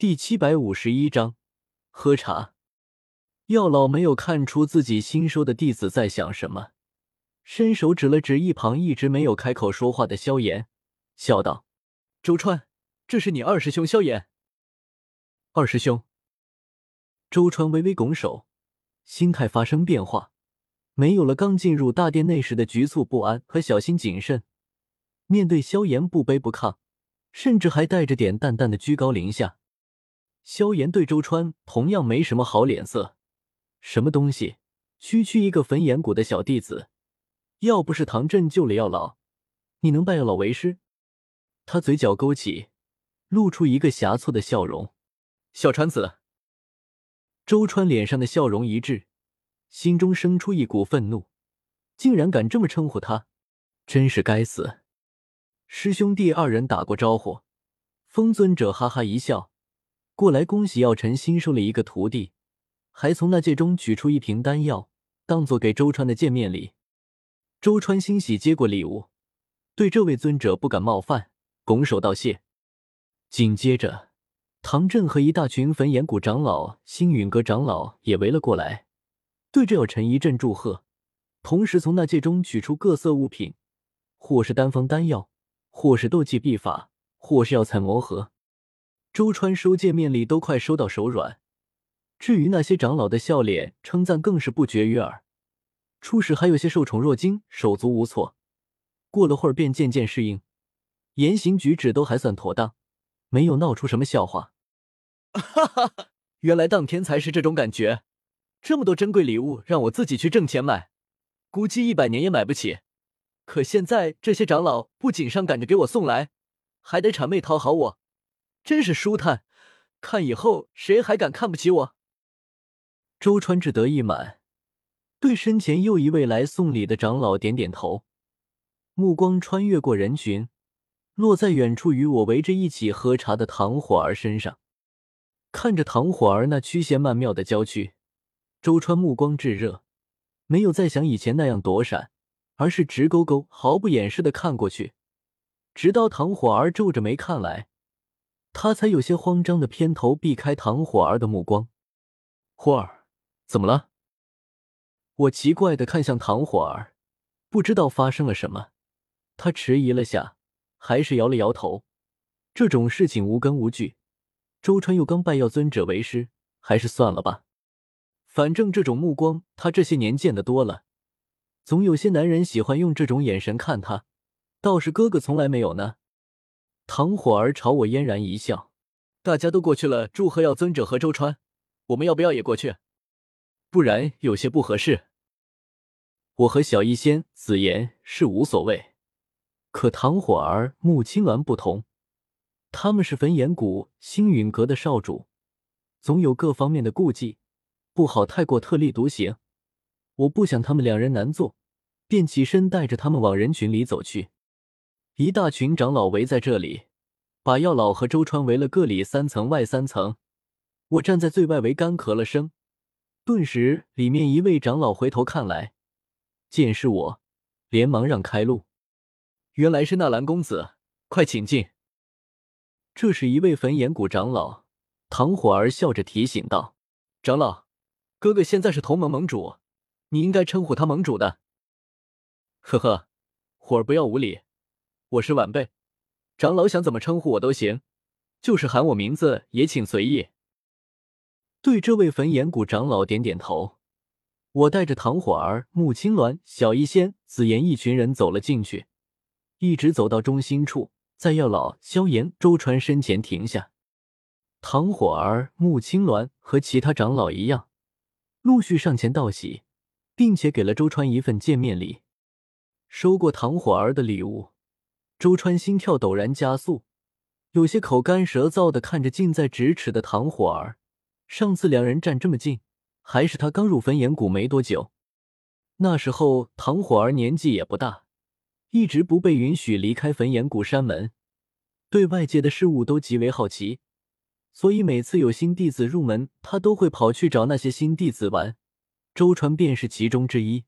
第七百五十一章喝茶。药老没有看出自己新收的弟子在想什么，伸手指了指一旁一直没有开口说话的萧炎，笑道：“周川，这是你二师兄萧炎。”二师兄。周川微微拱手，心态发生变化，没有了刚进入大殿内时的局促不安和小心谨慎，面对萧炎不卑不亢，甚至还带着点淡淡的居高临下。萧炎对周川同样没什么好脸色。什么东西？区区一个焚炎谷的小弟子，要不是唐振救了药老，你能拜药老为师？他嘴角勾起，露出一个狭促的笑容。小川子，周川脸上的笑容一滞，心中生出一股愤怒，竟然敢这么称呼他，真是该死！师兄弟二人打过招呼，风尊者哈哈一笑，过来恭喜药尘新收了一个徒弟。还从那戒中取出一瓶丹药，当做给周川的见面礼。周川欣喜接过礼物，对这位尊者不敢冒犯，拱手道谢。紧接着，唐振和一大群焚炎谷长老、星陨阁长老也围了过来，对着药尘一阵祝贺，同时从那戒中取出各色物品，或是丹方丹药，或是斗技秘法，或是药材魔盒。周川收见面礼都快收到手软。至于那些长老的笑脸称赞更是不绝于耳，初始还有些受宠若惊、手足无措，过了会儿便渐渐适应，言行举止都还算妥当，没有闹出什么笑话。哈哈哈，原来当天才是这种感觉，这么多珍贵礼物让我自己去挣钱买，估计一百年也买不起。可现在这些长老不仅上赶着给我送来，还得谄媚讨好我，真是舒坦。看以后谁还敢看不起我？周川志得意满，对身前又一位来送礼的长老点点头，目光穿越过人群，落在远处与我围着一起喝茶的唐火儿身上。看着唐火儿那曲线曼妙的娇躯，周川目光炙热，没有再像以前那样躲闪，而是直勾勾、毫不掩饰的看过去，直到唐火儿皱着眉看来，他才有些慌张的偏头避开唐火儿的目光。火儿。怎么了？我奇怪的看向唐火儿，不知道发生了什么。他迟疑了下，还是摇了摇头。这种事情无根无据，周川又刚拜药尊者为师，还是算了吧。反正这种目光，他这些年见得多了，总有些男人喜欢用这种眼神看他，倒是哥哥从来没有呢。唐火儿朝我嫣然一笑：“大家都过去了，祝贺药尊者和周川，我们要不要也过去？”不然有些不合适。我和小医仙、紫妍是无所谓，可唐火儿、穆青鸾不同，他们是焚炎谷星陨阁的少主，总有各方面的顾忌，不好太过特立独行。我不想他们两人难做，便起身带着他们往人群里走去。一大群长老围在这里，把药老和周川围了个里三层外三层。我站在最外围，干咳了声。顿时，里面一位长老回头看来，见是我，连忙让开路。原来是纳兰公子，快请进。这是一位焚炎谷长老，唐火儿笑着提醒道：“长老，哥哥现在是同盟盟主，你应该称呼他盟主的。”呵呵，火儿不要无礼，我是晚辈，长老想怎么称呼我都行，就是喊我名字也请随意。对这位焚炎谷长老点点头，我带着唐火儿、穆青鸾、小医仙、紫妍一群人走了进去，一直走到中心处，在药老、萧炎、周川身前停下。唐火儿、穆青鸾和其他长老一样，陆续上前道喜，并且给了周川一份见面礼。收过唐火儿的礼物，周川心跳陡然加速，有些口干舌燥的看着近在咫尺的唐火儿。上次两人站这么近，还是他刚入焚炎谷没多久。那时候唐火儿年纪也不大，一直不被允许离开焚炎谷山门，对外界的事物都极为好奇，所以每次有新弟子入门，他都会跑去找那些新弟子玩。周川便是其中之一。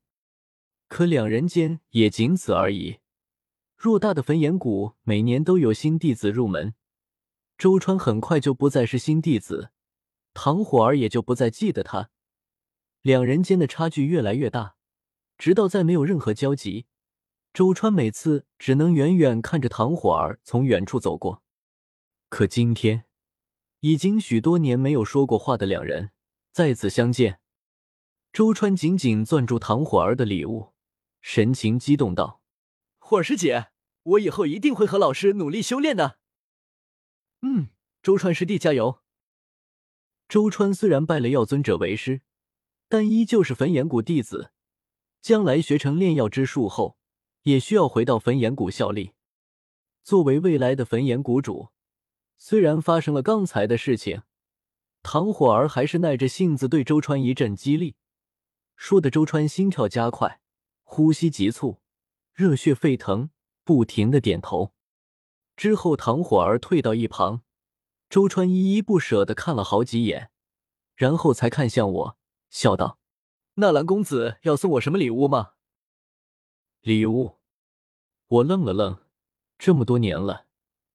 可两人间也仅此而已。偌大的焚炎谷，每年都有新弟子入门，周川很快就不再是新弟子，唐火儿也就不再记得他，两人间的差距越来越大，直到再没有任何交集。周川每次只能远远看着唐火儿从远处走过，可今天，已经许多年没有说过话的两人再次相见。周川紧紧攥住唐火儿的礼物，神情激动道：“火儿师姐，我以后一定会和老师努力修炼的。”嗯，周川师弟加油。周川虽然拜了药尊者为师，但依旧是焚炎谷弟子，将来学成炼药之术后。也需要回到焚炎谷效力。作为未来的焚炎谷主，虽然发生了刚才的事情，唐火儿还是耐着性子对周川一阵激励，说的周川心跳加快，呼吸急促，热血沸腾，不停的点头。之后，唐火儿退到一旁，周川依依不舍的看了好几眼，然后才看向我，笑道：“纳兰公子要送我什么礼物吗？”礼物，我愣了愣，这么多年了，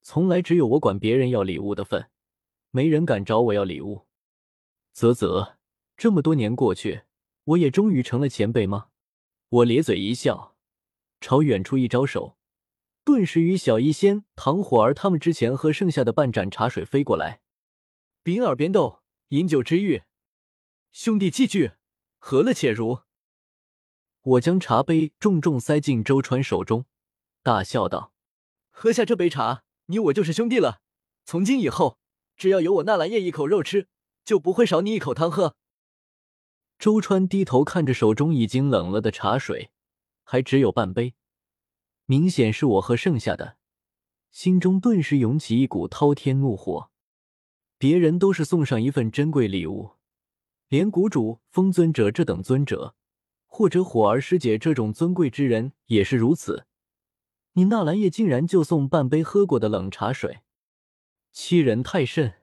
从来只有我管别人要礼物的份，没人敢找我要礼物。啧啧，这么多年过去，我也终于成了前辈吗？我咧嘴一笑，朝远处一招手，顿时与小医仙、唐火儿他们之前喝剩下的半盏茶水飞过来。秉耳边斗，饮酒之欲，兄弟齐聚，何乐且如？我将茶杯重重塞进周川手中，大笑道：“喝下这杯茶，你我就是兄弟了。从今以后，只要有我纳兰叶一口肉吃，就不会少你一口汤喝。”周川低头看着手中已经冷了的茶水，还只有半杯，明显是我喝剩下的，心中顿时涌起一股滔天怒火。别人都是送上一份珍贵礼物，连谷主、风尊者这等尊者。或者火儿师姐这种尊贵之人也是如此，你纳兰叶竟然就送半杯喝过的冷茶水，欺人太甚！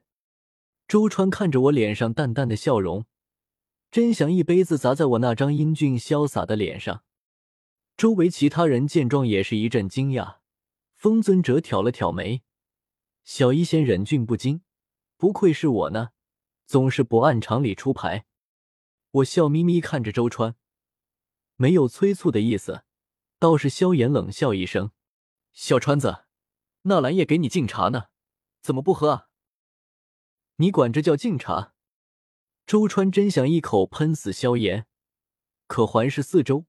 周川看着我脸上淡淡的笑容，真想一杯子砸在我那张英俊潇洒的脸上。周围其他人见状也是一阵惊讶，风尊者挑了挑眉，小医仙忍俊不禁，不愧是我呢，总是不按常理出牌。我笑眯眯看着周川。没有催促的意思，倒是萧炎冷笑一声：“小川子，纳兰叶给你敬茶呢，怎么不喝啊？你管这叫敬茶？”周川真想一口喷死萧炎，可环视四周，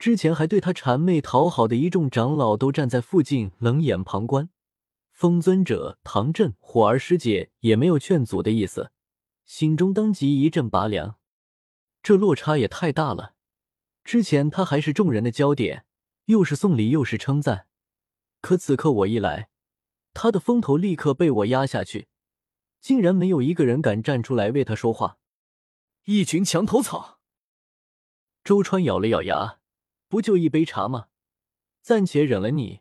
之前还对他谄媚讨好的一众长老都站在附近冷眼旁观，风尊者、唐震、火儿师姐也没有劝阻的意思，心中当即一阵拔凉，这落差也太大了。之前他还是众人的焦点，又是送礼又是称赞，可此刻我一来，他的风头立刻被我压下去，竟然没有一个人敢站出来为他说话，一群墙头草。周川咬了咬牙，不就一杯茶吗？暂且忍了你，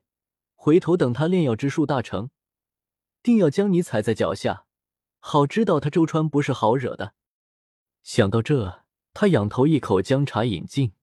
回头等他炼药之术大成，定要将你踩在脚下，好知道他周川不是好惹的。想到这，他仰头一口将茶饮尽。